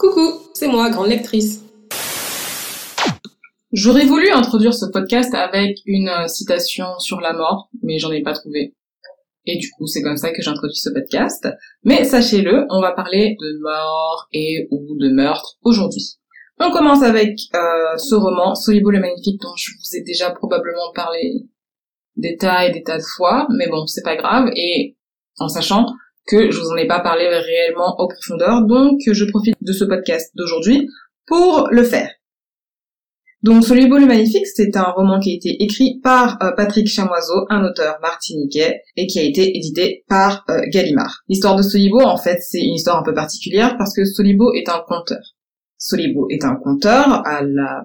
Coucou, c'est moi, grande lectrice. J'aurais voulu introduire ce podcast avec une euh, citation sur la mort, mais j'en ai pas trouvé. Et du coup, c'est comme ça que j'introduis ce podcast. Mais sachez-le, on va parler de mort et ou de meurtre aujourd'hui. On commence avec euh, ce roman, Solibo le Magnifique, dont je vous ai déjà probablement parlé des tas et des tas de fois, mais bon, c'est pas grave, et en sachant que je vous en ai pas parlé réellement en profondeur, donc je profite de ce podcast d'aujourd'hui pour le faire. Donc Solibo le Magnifique, c'est un roman qui a été écrit par euh, Patrick Chamoiseau, un auteur martiniquais, et qui a été édité par euh, Gallimard. L'histoire de Solibo, en fait, c'est une histoire un peu particulière parce que Solibo est un conteur. Solibo est un conteur à la,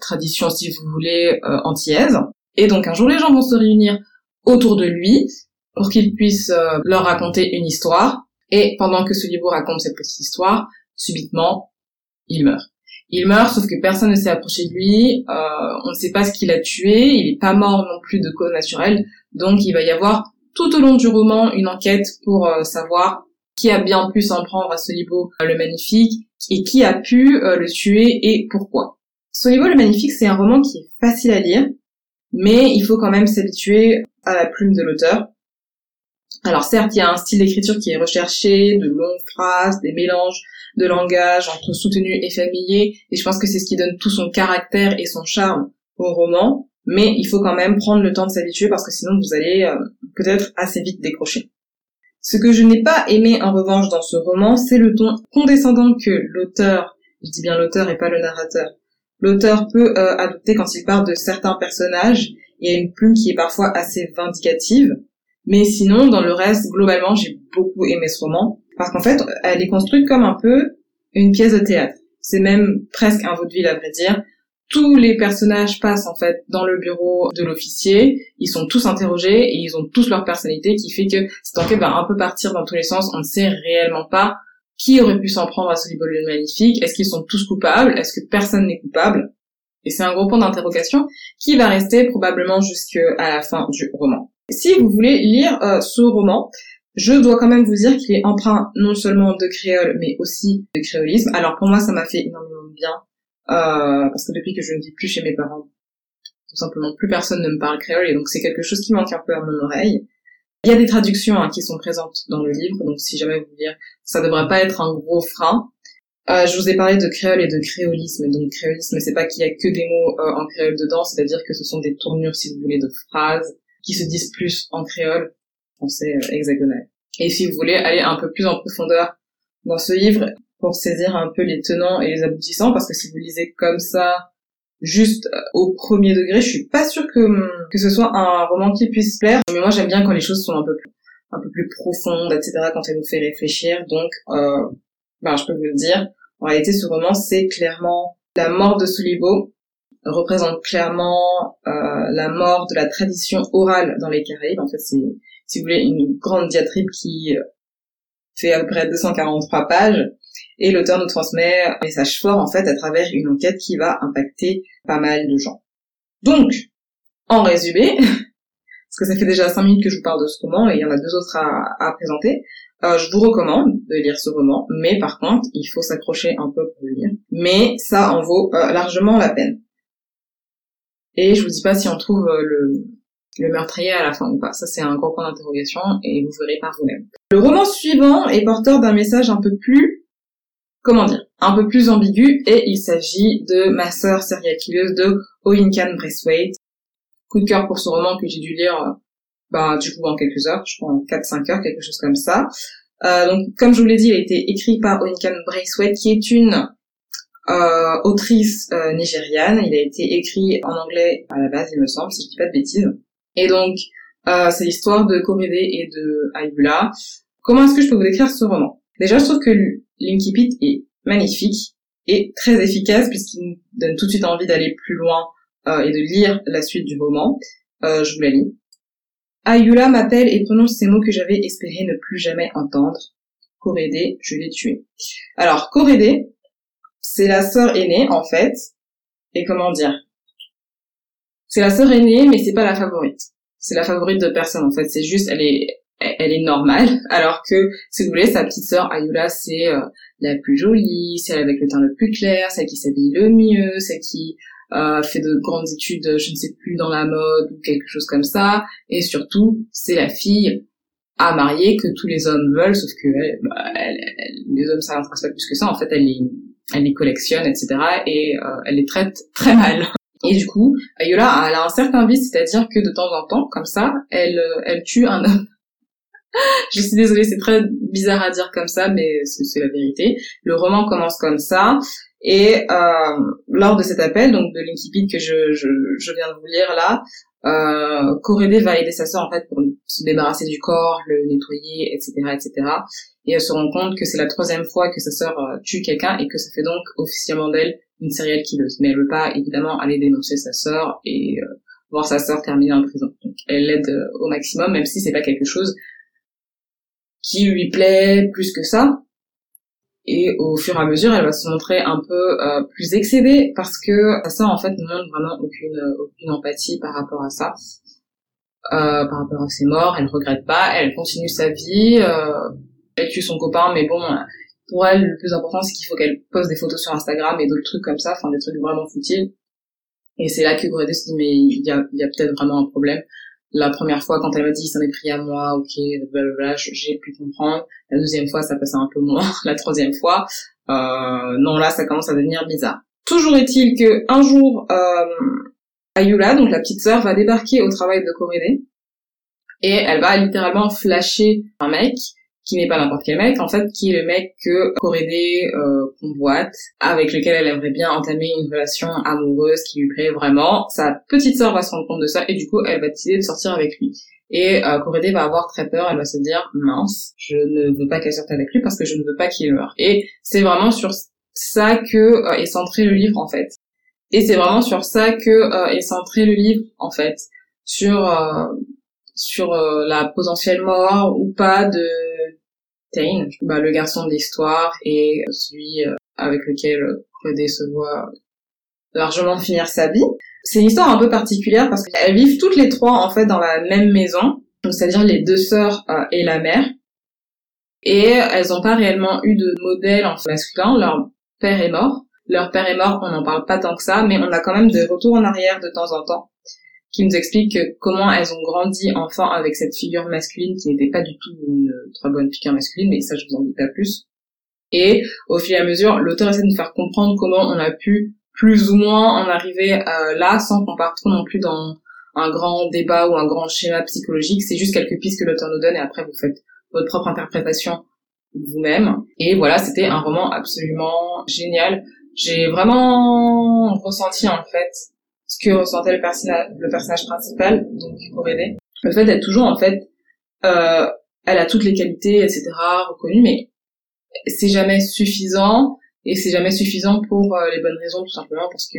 tradition, si vous voulez, euh, antillaise. Et donc un jour, les gens vont se réunir autour de lui pour qu'il puisse euh, leur raconter une histoire. Et pendant que Solibo raconte cette petite histoire, subitement, il meurt. Il meurt, sauf que personne ne s'est approché de lui. Euh, on ne sait pas ce qu'il a tué. Il n'est pas mort non plus de cause naturelle. Donc, il va y avoir tout au long du roman une enquête pour euh, savoir qui a bien pu s'en prendre à Solibo le Magnifique et qui a pu le tuer et pourquoi. Solibo le Magnifique, c'est un roman qui est facile à lire, mais il faut quand même s'habituer à la plume de l'auteur. Alors certes, il y a un style d'écriture qui est recherché, de longues phrases, des mélanges de langage entre soutenu et familier, et je pense que c'est ce qui donne tout son caractère et son charme au roman, mais il faut quand même prendre le temps de s'habituer parce que sinon vous allez euh, peut-être assez vite décrocher. Ce que je n'ai pas aimé en revanche dans ce roman, c'est le ton condescendant que l'auteur, je dis bien l'auteur et pas le narrateur, l'auteur peut euh, adopter quand il parle de certains personnages. Il y a une plume qui est parfois assez vindicative, mais sinon, dans le reste, globalement, j'ai beaucoup aimé ce roman. Parce qu'en fait, elle est construite comme un peu une pièce de théâtre. C'est même presque un vaudeville, à vrai dire. Tous les personnages passent, en fait, dans le bureau de l'officier. Ils sont tous interrogés et ils ont tous leur personnalité qui fait que cette enquête va un peu partir dans tous les sens. On ne sait réellement pas qui aurait pu s'en prendre à ce libellule magnifique. Est-ce qu'ils sont tous coupables? Est-ce que personne n'est coupable? Et c'est un gros point d'interrogation qui va rester probablement jusqu'à la fin du roman. Si vous voulez lire euh, ce roman, je dois quand même vous dire qu'il est empreint non seulement de créole, mais aussi de créolisme. Alors pour moi, ça m'a fait énormément de bien, euh, parce que depuis que je ne vis plus chez mes parents, tout simplement, plus personne ne me parle créole, et donc c'est quelque chose qui manque un peu à mon oreille. Il y a des traductions hein, qui sont présentes dans le livre, donc si jamais vous dire, ça devrait pas être un gros frein. Euh, je vous ai parlé de créole et de créolisme. Donc créolisme, c'est pas qu'il y a que des mots euh, en créole dedans, c'est-à-dire que ce sont des tournures, si vous voulez, de phrases qui se disent plus en créole, français euh, hexagonal. Et si vous voulez aller un peu plus en profondeur dans ce livre pour saisir un peu les tenants et les aboutissants, parce que si vous lisez comme ça, juste euh, au premier degré, je suis pas sûre que, que ce soit un roman qui puisse plaire. Mais moi, j'aime bien quand les choses sont un peu plus, un peu plus profondes, etc., quand elles nous fait réfléchir. Donc, euh, ben, je peux vous le dire. En réalité, ce roman, c'est clairement la mort de Soulibo représente clairement euh, la mort de la tradition orale dans les Caraïbes. En fait, c'est, si vous voulez, une grande diatribe qui fait à peu près 243 pages. Et l'auteur nous transmet un message fort, en fait, à travers une enquête qui va impacter pas mal de gens. Donc, en résumé, parce que ça fait déjà 5 minutes que je vous parle de ce roman et il y en a deux autres à, à présenter, euh, je vous recommande de lire ce roman, mais par contre, il faut s'accrocher un peu pour le lire. Mais ça en vaut euh, largement la peine. Et je vous dis pas si on trouve euh, le, le meurtrier à la fin ou pas. Ça, c'est un gros point d'interrogation et vous verrez par vous-même. Le roman suivant est porteur d'un message un peu plus, comment dire, un peu plus ambigu et il s'agit de Ma sœur serial de Oinkan Braithwaite. Coup de cœur pour ce roman que j'ai dû lire, euh, bah, du coup, en quelques heures, je crois en 4-5 heures, quelque chose comme ça. Euh, donc, comme je vous l'ai dit, il a été écrit par Oinkan Braithwaite, qui est une euh, autrice euh, nigériane. Il a été écrit en anglais à la base, il me semble, si je dis pas de bêtises. Et donc, euh, c'est l'histoire de Korede et de Ayula. Comment est-ce que je peux vous décrire ce roman? Déjà, je trouve que l'Inkipit est magnifique et très efficace puisqu'il nous donne tout de suite envie d'aller plus loin euh, et de lire la suite du roman. Euh, je vous la lis. Ayula m'appelle et prononce ces mots que j'avais espéré ne plus jamais entendre. Korede, je l'ai tué. Alors, Korede, c'est la sœur aînée, en fait. Et comment dire? C'est la sœur aînée, mais c'est pas la favorite. C'est la favorite de personne, en fait. C'est juste, elle est, elle est normale, alors que, si vous voulez, sa petite sœur Ayula, c'est euh, la plus jolie, celle avec le teint le plus clair, celle qui s'habille le mieux, celle qui euh, fait de grandes études, je ne sais plus, dans la mode ou quelque chose comme ça, et surtout, c'est la fille à marier que tous les hommes veulent, sauf que bah, les hommes, ça l'intéresse pas plus que ça, en fait, elle les, elle les collectionne, etc., et euh, elle les traite très mal. Et du coup, elle a un certain vice, c'est-à-dire que de temps en temps, comme ça, elle, elle tue un homme je suis désolée, c'est très bizarre à dire comme ça, mais c'est la vérité. Le roman commence comme ça, et euh, lors de cet appel, donc de l'incipit que je, je, je, viens de vous lire là, euh, va aider sa sœur en fait pour se débarrasser du corps, le nettoyer, etc., etc. Et elle se rend compte que c'est la troisième fois que sa sœur euh, tue quelqu'un et que ça fait donc officiellement d'elle une serial killeuse. Mais elle veut pas évidemment aller dénoncer sa sœur et euh, voir sa sœur terminer en prison. Donc elle l'aide euh, au maximum, même si c'est pas quelque chose qui lui plaît plus que ça. Et au fur et à mesure, elle va se montrer un peu euh, plus excédée parce que ça, en fait, ne montre vraiment aucune, aucune empathie par rapport à ça. Euh, par rapport à ses morts, elle regrette pas, elle continue sa vie, euh, elle tue son copain, mais bon, pour elle, le plus important, c'est qu'il faut qu'elle poste des photos sur Instagram et d'autres trucs comme ça, enfin des trucs vraiment futiles. Et c'est là que Goredé se dit, mais il y a, il y a peut-être vraiment un problème la première fois quand elle m'a dit ça m'est pris à moi, ok, blablabla, j'ai pu comprendre. La deuxième fois ça passait un peu moins. La troisième fois, euh, non là ça commence à devenir bizarre. Toujours est-il que un jour, euh, Ayula, donc la petite sœur, va débarquer au travail de Corédé et elle va littéralement flasher un mec qui n'est pas n'importe quel mec, en fait, qui est le mec que Corédé euh, convoite, avec lequel elle aimerait bien entamer une relation amoureuse qui lui plaît vraiment. Sa petite sœur va se rendre compte de ça et du coup, elle va décider de sortir avec lui. Et euh, Corédé va avoir très peur, elle va se dire mince, je ne veux pas qu'elle sorte avec lui parce que je ne veux pas qu'il meure. Et c'est vraiment sur ça que euh, est centré le livre en fait. Et c'est vraiment sur ça que euh, est centré le livre en fait, sur euh, sur la potentielle mort ou pas de Tain, bah, le garçon de l'histoire et celui euh, avec lequel Credé se voit largement finir sa vie. C'est une histoire un peu particulière parce qu'elles vivent toutes les trois en fait dans la même maison, c'est-à-dire les deux sœurs euh, et la mère. Et elles n'ont pas réellement eu de modèle en masculin. Leur père est mort. Leur père est mort, on n'en parle pas tant que ça, mais on a quand même des retours en arrière de temps en temps qui nous explique comment elles ont grandi enfant avec cette figure masculine qui n'était pas du tout une très bonne figure masculine, mais ça je vous en dis pas plus. Et au fur et à mesure, l'auteur essaie de nous faire comprendre comment on a pu plus ou moins en arriver euh, là sans qu'on parte trop non plus dans un grand débat ou un grand schéma psychologique. C'est juste quelques pistes que l'auteur nous donne et après vous faites votre propre interprétation vous-même. Et voilà, c'était un roman absolument génial. J'ai vraiment ressenti en fait que ressentait le, personnage, le personnage principal, donc Corédé. Le fait d'être toujours, en fait, euh, elle a toutes les qualités, etc., reconnues, mais c'est jamais suffisant, et c'est jamais suffisant pour euh, les bonnes raisons, tout simplement parce que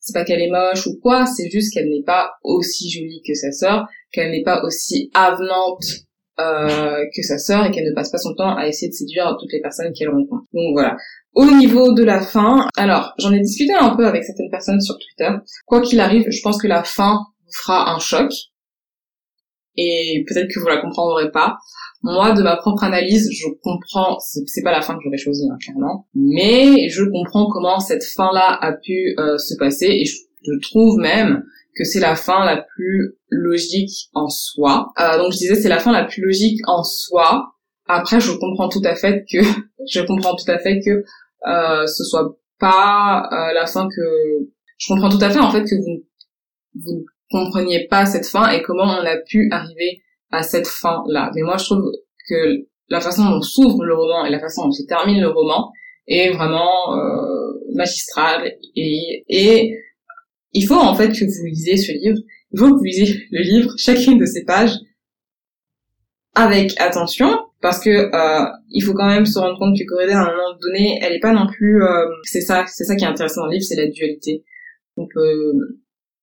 c'est pas qu'elle est moche ou quoi, c'est juste qu'elle n'est pas aussi jolie que sa sœur, qu'elle n'est pas aussi avenante euh, que sa sœur et qu'elle ne passe pas son temps à essayer de séduire toutes les personnes qu'elle rencontre. Donc voilà. Au niveau de la fin, alors j'en ai discuté un peu avec certaines personnes sur Twitter. Quoi qu'il arrive, je pense que la fin vous fera un choc. Et peut-être que vous la comprendrez pas. Moi, de ma propre analyse, je comprends, c'est pas la fin que j'aurais choisie, hein, clairement, mais je comprends comment cette fin-là a pu euh, se passer, et je, trouve même que c'est la fin la plus logique en soi. Euh, donc je disais, c'est la fin la plus logique en soi. Après, je comprends tout à fait que, je comprends tout à fait que euh, ce soit pas euh, la fin que je comprends tout à fait en fait que vous vous ne compreniez pas cette fin et comment on a pu arriver à cette fin là mais moi je trouve que la façon dont s'ouvre le roman et la façon dont se termine le roman est vraiment magistrale et il faut en fait que vous lisiez ce livre. Il faut que vous lisiez le livre chacune de ces pages avec attention parce que euh, il faut quand même se rendre compte que Corédé à un moment donné elle est pas non plus euh, c'est ça c'est ça qui est intéressant dans le livre c'est la dualité qu'on peut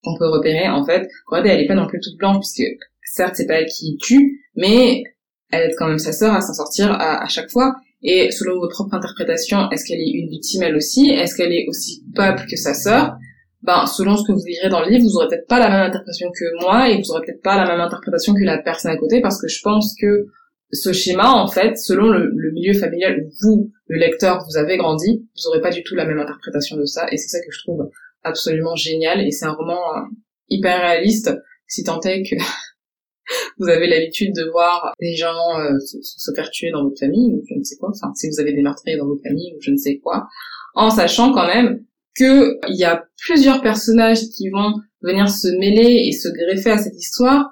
qu'on peut repérer en fait. Corédé elle est pas non plus toute blanche puisque certes c'est pas elle qui tue mais elle aide quand même sa sœur à s'en sortir à, à, chaque fois. Et selon votre propre interprétation est-ce qu'elle est une victime elle aussi? Est-ce qu'elle est aussi coupable que sa sœur? Ben selon ce que vous lirez dans le livre, vous aurez peut-être pas la même interprétation que moi et vous aurez peut-être pas la même interprétation que la personne à côté parce que je pense que ce schéma, en fait, selon le, milieu familial où vous, le lecteur, vous avez grandi, vous aurez pas du tout la même interprétation de ça et c'est ça que je trouve absolument génial et c'est un roman euh, hyper réaliste si tant est que vous avez l'habitude de voir des gens euh, se, faire tuer dans votre famille ou je ne sais quoi, enfin si vous avez des meurtriers dans votre famille ou je ne sais quoi, en sachant quand même que il y a plusieurs personnages qui vont venir se mêler et se greffer à cette histoire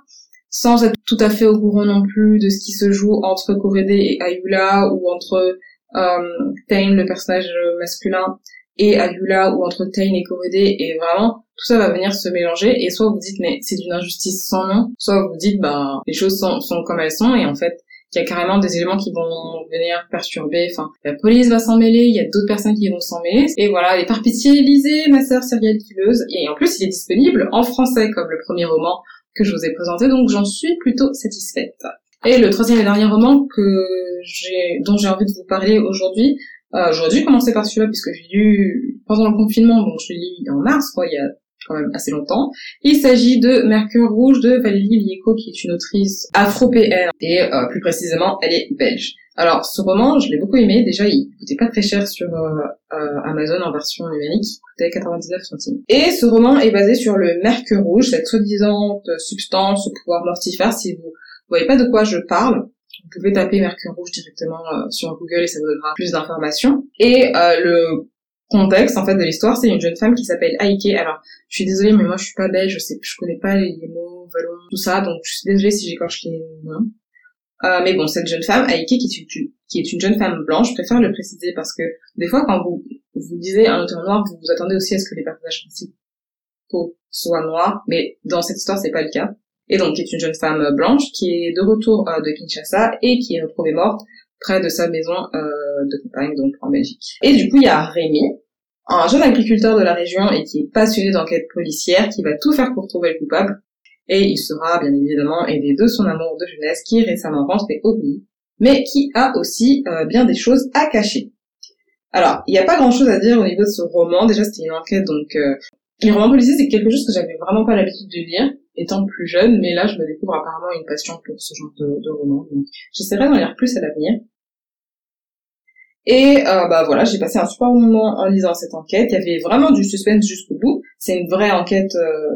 sans être tout à fait au courant non plus de ce qui se joue entre Korede et Ayula ou entre euh, Tain, le personnage masculin, et Ayula ou entre Tain et Korede et vraiment tout ça va venir se mélanger. Et soit vous dites mais c'est d'une injustice sans nom, soit vous dites bah les choses sont comme elles sont. Et en fait il y a carrément des éléments qui vont venir perturber. Enfin, la police va s'en mêler, il y a d'autres personnes qui vont s'en mêler. Et voilà, et par pitié, lisez Ma sœur serial killeuse. Et en plus, il est disponible en français comme le premier roman que je vous ai présenté, donc j'en suis plutôt satisfaite. Et le troisième et dernier roman que j'ai, dont j'ai envie de vous parler aujourd'hui, euh, j'aurais dû commencer par celui-là puisque j'ai lu pendant le confinement, donc je l'ai lu en mars, quoi, il y a quand même assez longtemps. Il s'agit de Mercure Rouge de Valérie Lieko, qui est une autrice afro-PN, et euh, plus précisément, elle est belge. Alors, ce roman, je l'ai beaucoup aimé. Déjà, il coûtait pas très cher sur euh, euh, Amazon en version numérique. Il coûtait 99 centimes. Et ce roman est basé sur le mercure rouge, cette soi-disant substance au pouvoir mortifère. Si vous voyez pas de quoi je parle, vous pouvez taper mercure rouge directement sur Google et ça vous donnera plus d'informations. Et le contexte en fait de l'histoire, c'est une jeune femme qui s'appelle Aike. Alors, je suis désolée, mais moi je suis pas belge, je sais, je connais pas les, mots vallons, tout ça, donc je suis désolée si j'écorche les noms. Euh, mais bon, cette jeune femme, Aike, qui est, une, jeune femme blanche, je préfère le préciser parce que des fois, quand vous vous disiez un auteur noir, vous vous attendez aussi à ce que les personnages principaux soient noirs, mais dans cette histoire, c'est pas le cas. Et donc, qui est une jeune femme blanche qui est de retour euh, de Kinshasa et qui est retrouvée morte près de sa maison euh, de campagne, donc en Belgique. Et du coup, il y a Rémi, un jeune agriculteur de la région et qui est passionné d'enquête policière, qui va tout faire pour trouver le coupable. Et il sera bien évidemment aidé de son amour de jeunesse qui récemment rentré au pays, mais qui a aussi euh, bien des choses à cacher. Alors, il n'y a pas grand-chose à dire au niveau de ce roman. Déjà, c'était une enquête, donc euh, les romans policiers, c'est quelque chose que j'avais vraiment pas l'habitude de lire, étant plus jeune, mais là, je me découvre apparemment une passion pour ce genre de roman. Donc, j'essaierai d'en lire plus à l'avenir. Et euh, bah voilà, j'ai passé un super moment en lisant cette enquête. Il y avait vraiment du suspense jusqu'au bout. C'est une vraie enquête euh,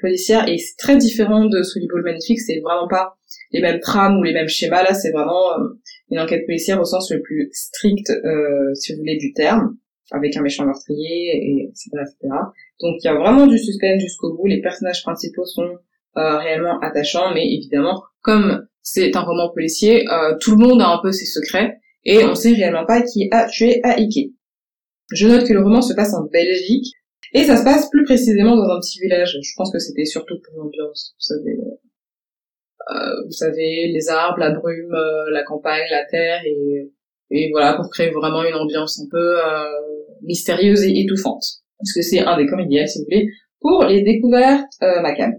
policière et c'est très différent de Ball Magnifique. C'est vraiment pas les mêmes trames ou les mêmes schémas. Là, c'est vraiment euh, une enquête policière au sens le plus strict, euh, si vous voulez, du terme, avec un méchant meurtrier, et etc., etc. Donc il y a vraiment du suspense jusqu'au bout. Les personnages principaux sont réellement attachants, mais évidemment, comme c'est un roman policier, tout le monde a un peu ses secrets et on sait réellement pas qui a tué Aike. Je note que le roman se passe en Belgique, et ça se passe plus précisément dans un petit village. Je pense que c'était surtout pour l'ambiance, vous savez. Euh, vous savez, les arbres, la brume, euh, la campagne, la terre, et, et voilà, pour créer vraiment une ambiance un peu euh, mystérieuse et étouffante. Parce que c'est un décor idéal, si vous voulez, pour les découvertes euh, macabres.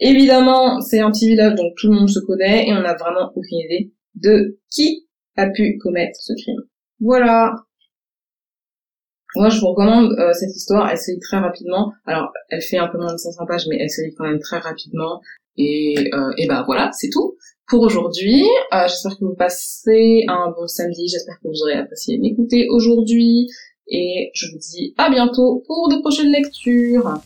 Évidemment, c'est un petit village, donc tout le monde se connaît, et on n'a vraiment aucune idée de qui a pu commettre ce crime. Voilà. Moi, je vous recommande euh, cette histoire. Elle se lit très rapidement. Alors, elle fait un peu moins de 500 pages, mais elle se lit quand même très rapidement. Et, euh, et ben voilà, c'est tout pour aujourd'hui. Euh, j'espère que vous passez un bon samedi. J'espère que vous aurez apprécié m'écouter aujourd'hui. Et je vous dis à bientôt pour de prochaines lectures.